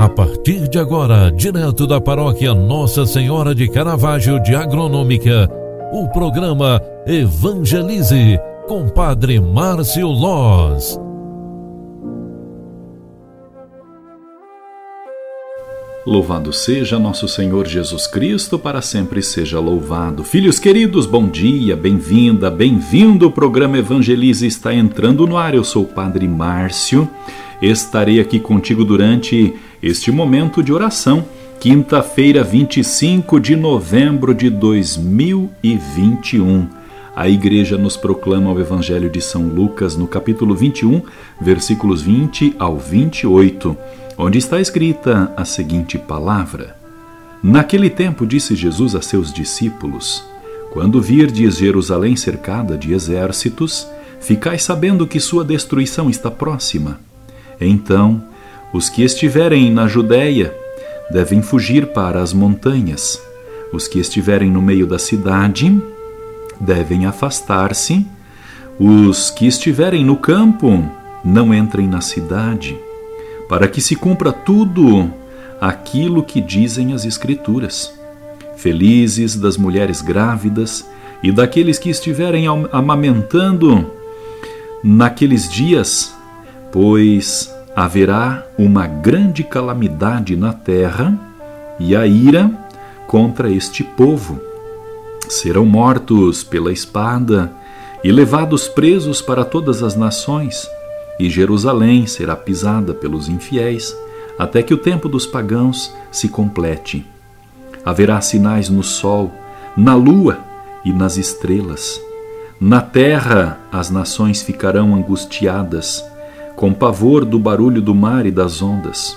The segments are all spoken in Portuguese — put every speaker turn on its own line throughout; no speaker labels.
A partir de agora, direto da paróquia Nossa Senhora de Caravaggio de Agronômica, o programa Evangelize com Padre Márcio Loz.
Louvado seja nosso Senhor Jesus Cristo, para sempre seja louvado. Filhos queridos, bom dia, bem-vinda, bem-vindo. O programa Evangelize está entrando no ar. Eu sou o Padre Márcio. Estarei aqui contigo durante este momento de oração, quinta-feira, 25 de novembro de 2021. A igreja nos proclama o Evangelho de São Lucas no capítulo 21, versículos 20 ao 28 onde está escrita a seguinte palavra: Naquele tempo disse Jesus a seus discípulos: Quando virdes Jerusalém cercada de exércitos, ficai sabendo que sua destruição está próxima. Então, os que estiverem na Judéia devem fugir para as montanhas. Os que estiverem no meio da cidade devem afastar-se. Os que estiverem no campo não entrem na cidade para que se cumpra tudo aquilo que dizem as Escrituras. Felizes das mulheres grávidas e daqueles que estiverem amamentando naqueles dias, pois haverá uma grande calamidade na terra e a ira contra este povo. Serão mortos pela espada e levados presos para todas as nações e Jerusalém será pisada pelos infiéis, até que o tempo dos pagãos se complete. Haverá sinais no sol, na lua e nas estrelas. Na terra as nações ficarão angustiadas, com pavor do barulho do mar e das ondas.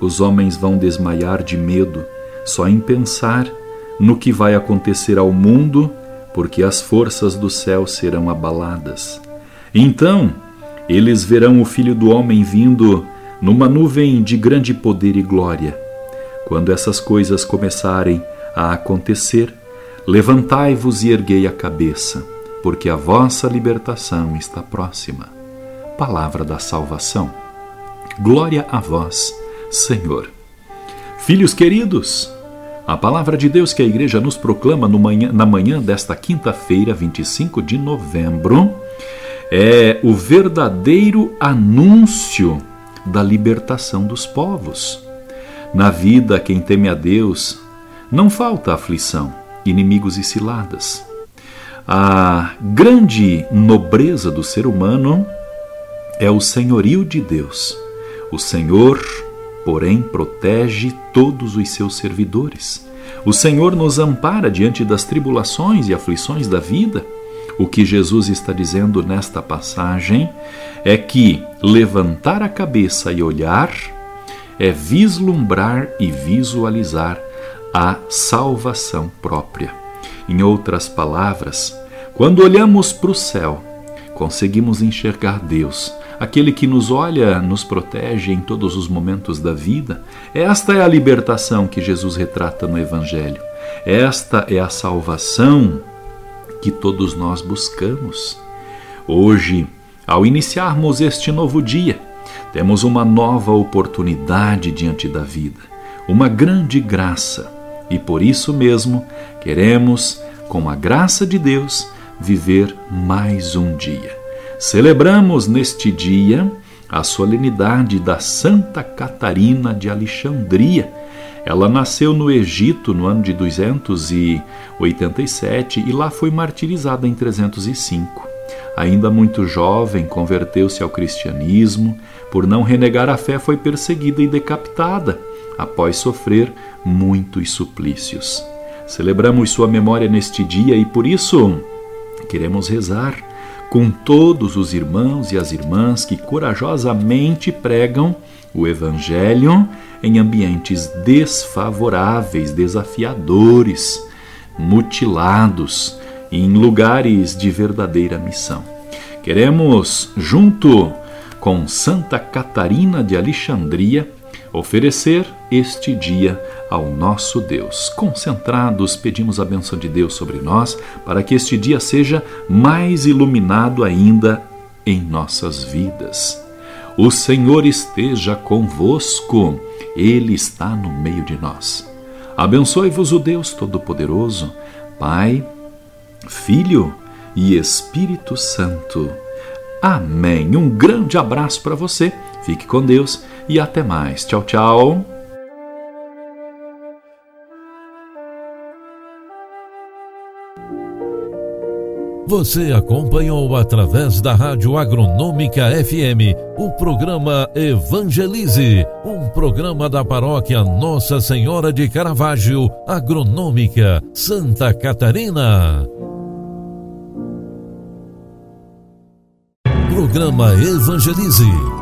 Os homens vão desmaiar de medo, só em pensar no que vai acontecer ao mundo, porque as forças do céu serão abaladas. Então, eles verão o Filho do Homem vindo numa nuvem de grande poder e glória. Quando essas coisas começarem a acontecer, levantai-vos e erguei a cabeça, porque a vossa libertação está próxima. Palavra da salvação. Glória a vós, Senhor. Filhos queridos, a palavra de Deus que a igreja nos proclama manhã, na manhã desta quinta-feira, 25 de novembro, é o verdadeiro anúncio da libertação dos povos. Na vida, quem teme a Deus, não falta aflição, inimigos e ciladas. A grande nobreza do ser humano é o senhorio de Deus. O Senhor, porém, protege todos os seus servidores. O Senhor nos ampara diante das tribulações e aflições da vida. O que Jesus está dizendo nesta passagem é que levantar a cabeça e olhar é vislumbrar e visualizar a salvação própria. Em outras palavras, quando olhamos para o céu, conseguimos enxergar Deus, aquele que nos olha, nos protege em todos os momentos da vida. Esta é a libertação que Jesus retrata no Evangelho. Esta é a salvação que todos nós buscamos. Hoje, ao iniciarmos este novo dia, temos uma nova oportunidade diante da vida, uma grande graça, e por isso mesmo queremos, com a graça de Deus, viver mais um dia. Celebramos neste dia a solenidade da Santa Catarina de Alexandria ela nasceu no Egito no ano de 287 e lá foi martirizada em 305. Ainda muito jovem, converteu-se ao cristianismo. Por não renegar a fé, foi perseguida e decapitada, após sofrer muitos suplícios. Celebramos sua memória neste dia e por isso queremos rezar com todos os irmãos e as irmãs que corajosamente pregam o Evangelho em ambientes desfavoráveis, desafiadores, mutilados, em lugares de verdadeira missão. Queremos, junto com Santa Catarina de Alexandria, oferecer este dia ao nosso Deus. Concentrados, pedimos a benção de Deus sobre nós, para que este dia seja mais iluminado ainda em nossas vidas. O Senhor esteja convosco Ele está no meio de nós. Abençoe-vos o Deus Todo-Poderoso, Pai, Filho e Espírito Santo. Amém. Um grande abraço para você. Fique com Deus e até mais. Tchau, tchau.
Você acompanhou através da Rádio Agronômica FM o programa Evangelize, um programa da paróquia Nossa Senhora de Caravaggio, Agronômica, Santa Catarina. Programa Evangelize.